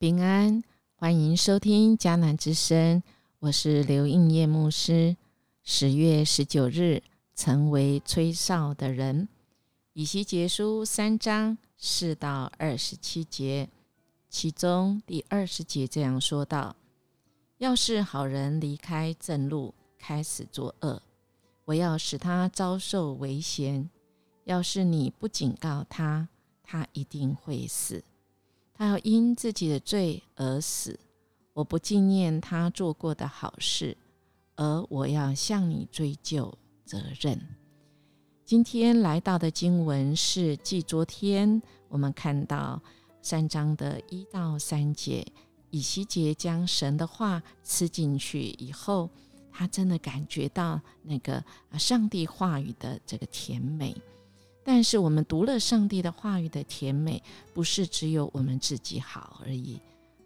平安，欢迎收听迦南之声，我是刘应业牧师。十月十九日，成为吹哨的人。以西结书三章四到二十七节，其中第二十节这样说道：“要是好人离开正路，开始作恶，我要使他遭受危险。要是你不警告他，他一定会死。”他要因自己的罪而死，我不纪念他做过的好事，而我要向你追究责任。今天来到的经文是继昨天我们看到三章的一到三节，以西结将神的话吃进去以后，他真的感觉到那个上帝话语的这个甜美。但是我们读了上帝的话语的甜美，不是只有我们自己好而已，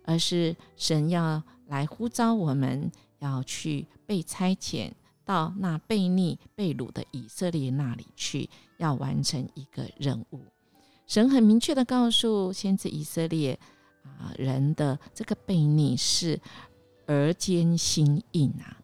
而是神要来呼召我们，要去被差遣到那被逆被掳的以色列那里去，要完成一个任务。神很明确的告诉先知以色列啊，人的这个被逆是儿间心硬啊，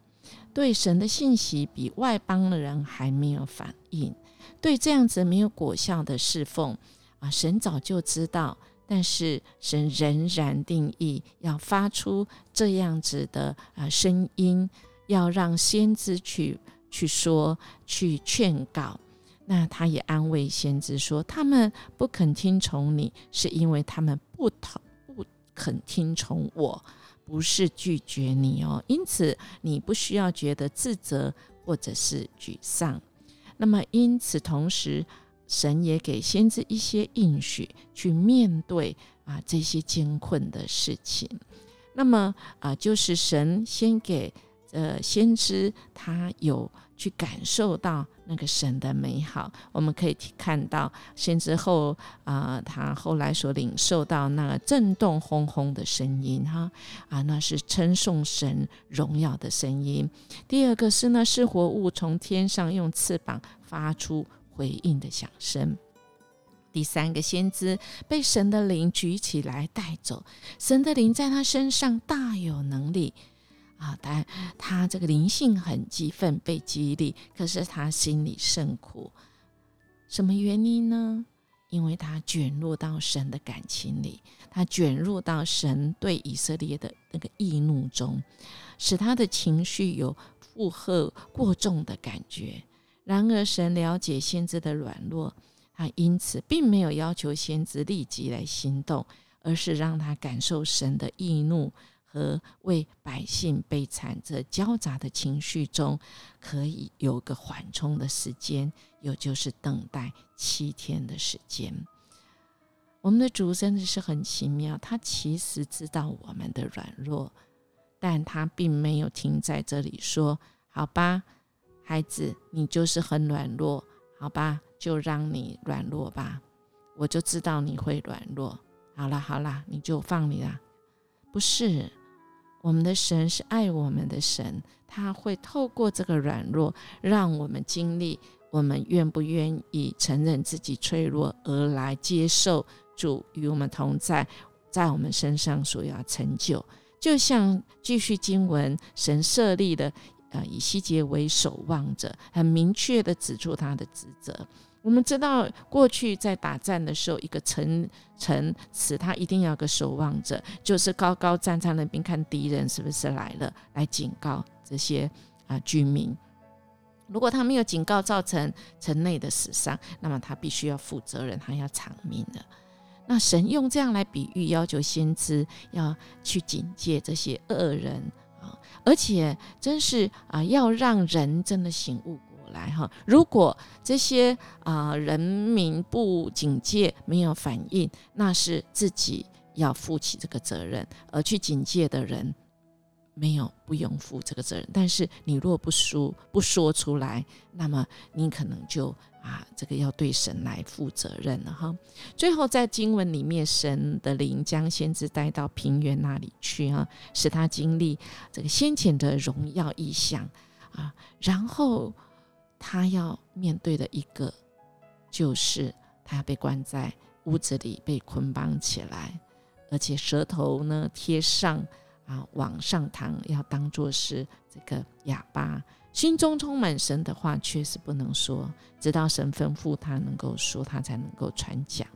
对神的信息比外邦的人还没有反应。对这样子没有果效的侍奉啊，神早就知道，但是神仍然定义要发出这样子的啊声音，要让先知去去说、去劝告。那他也安慰先知说，他们不肯听从你，是因为他们不讨不肯听从我，不是拒绝你哦。因此，你不需要觉得自责或者是沮丧。那么，因此，同时，神也给先知一些应许，去面对啊这些艰困的事情。那么啊，就是神先给呃先知他有去感受到那个神的美好。我们可以看到先知后啊，他后来所领受到那个震动轰轰的声音，哈啊，那是称颂神荣耀的声音。第二个是呢，是活物从天上用翅膀。发出回应的响声。第三个先知被神的灵举起来带走，神的灵在他身上大有能力啊！但他这个灵性很激愤，被激励，可是他心里甚苦。什么原因呢？因为他卷入到神的感情里，他卷入到神对以色列的那个易怒中，使他的情绪有负荷过重的感觉。然而，神了解先知的软弱，他因此并没有要求先知立即来行动，而是让他感受神的易怒和为百姓悲惨这交杂的情绪中，可以有个缓冲的时间，有就是等待七天的时间。我们的主真的是很奇妙，他其实知道我们的软弱，但他并没有停在这里说：“好吧。”孩子，你就是很软弱，好吧，就让你软弱吧。我就知道你会软弱。好了好了，你就放你了。不是，我们的神是爱我们的神，他会透过这个软弱，让我们经历。我们愿不愿意承认自己脆弱，而来接受主与我们同在，在我们身上所要成就？就像继续经文，神设立的。呃，以希结为守望者，很明确的指出他的职责。我们知道，过去在打战的时候，一个城城池，他一定要个守望者，就是高高站在那边看敌人是不是来了，来警告这些啊居民。如果他没有警告，造成城内的死伤，那么他必须要负责任，他要偿命的。那神用这样来比喻，要求先知要去警戒这些恶人啊。而且，真是啊，要让人真的醒悟来哈。如果这些啊人民不警戒、没有反应，那是自己要负起这个责任；而去警戒的人，没有不用负这个责任。但是你若不说不说出来，那么你可能就。啊，这个要对神来负责任了哈。最后在经文里面，神的灵将先知带到平原那里去啊，使他经历这个先前的荣耀意象啊。然后他要面对的一个，就是他被关在屋子里，被捆绑起来，而且舌头呢贴上啊往上弹，要当做是这个哑巴。心中充满神的话，确实不能说，直到神吩咐他能够说，他才能够传讲。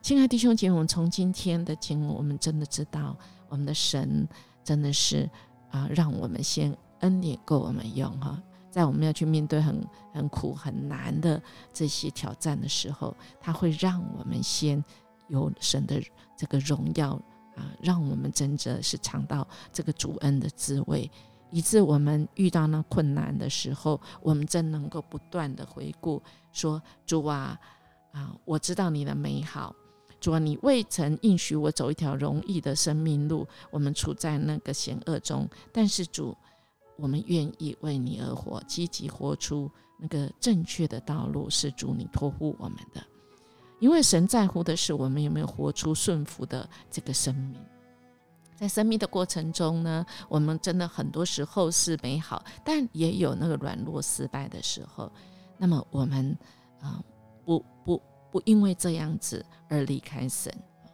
亲爱的弟兄姐妹，我们从今天的经文，我们真的知道，我们的神真的是啊，让我们先恩典够我们用哈。在我们要去面对很很苦很难的这些挑战的时候，他会让我们先有神的这个荣耀啊，让我们真的是尝到这个主恩的滋味。以致我们遇到那困难的时候，我们真能够不断的回顾说：“主啊，啊，我知道你的美好。主啊，你未曾应许我走一条容易的生命路。我们处在那个险恶中，但是主，我们愿意为你而活，积极活出那个正确的道路，是主你托付我们的。因为神在乎的是我们有没有活出顺服的这个生命。”在生命的过程中呢，我们真的很多时候是美好，但也有那个软弱失败的时候。那么我们啊，不不不因为这样子而离开神，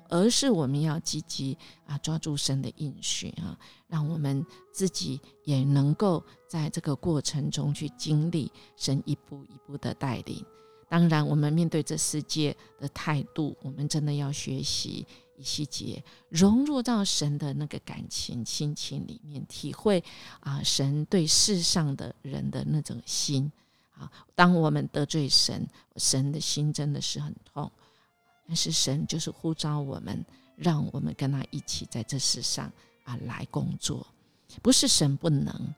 而是我们要积极啊抓住神的应许啊，让我们自己也能够在这个过程中去经历神一步一步的带领。当然，我们面对这世界的态度，我们真的要学习。一细节融入到神的那个感情、亲情里面，体会啊，神对世上的人的那种心啊。当我们得罪神，神的心真的是很痛。但是神就是呼召我们，让我们跟他一起在这世上啊来工作。不是神不能，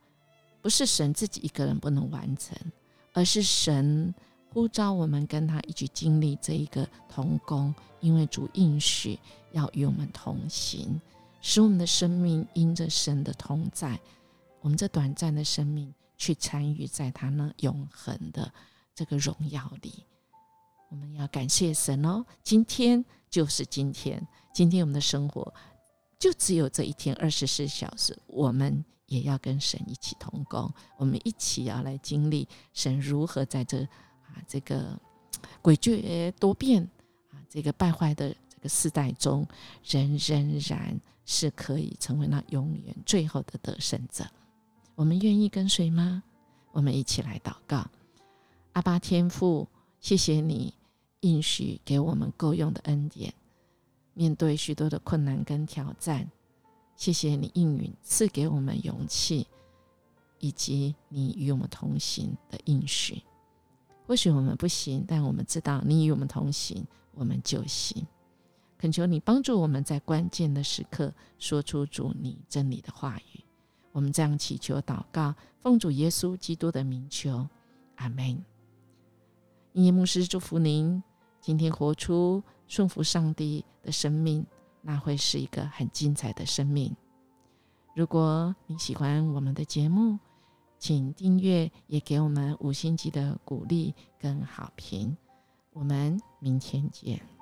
不是神自己一个人不能完成，而是神。呼召我们跟他一起经历这一个同工，因为主应许要与我们同行，使我们的生命因着神的同在，我们这短暂的生命去参与在他那永恒的这个荣耀里。我们要感谢神哦！今天就是今天，今天我们的生活就只有这一天二十四小时，我们也要跟神一起同工，我们一起要来经历神如何在这啊。这个诡谲多变啊，这个败坏的这个世代中，人仍然是可以成为那永远最后的得胜者。我们愿意跟随吗？我们一起来祷告：阿巴天父，谢谢你应许给我们够用的恩典，面对许多的困难跟挑战，谢谢你应允赐给我们勇气，以及你与我们同行的应许。或许我们不行，但我们知道你与我们同行，我们就行。恳求你帮助我们在关键的时刻说出主你真理的话语。我们这样祈求祷告，奉主耶稣基督的名求，阿门。音乐牧师祝福您，今天活出顺服上帝的生命，那会是一个很精彩的生命。如果你喜欢我们的节目，请订阅，也给我们五星级的鼓励跟好评。我们明天见。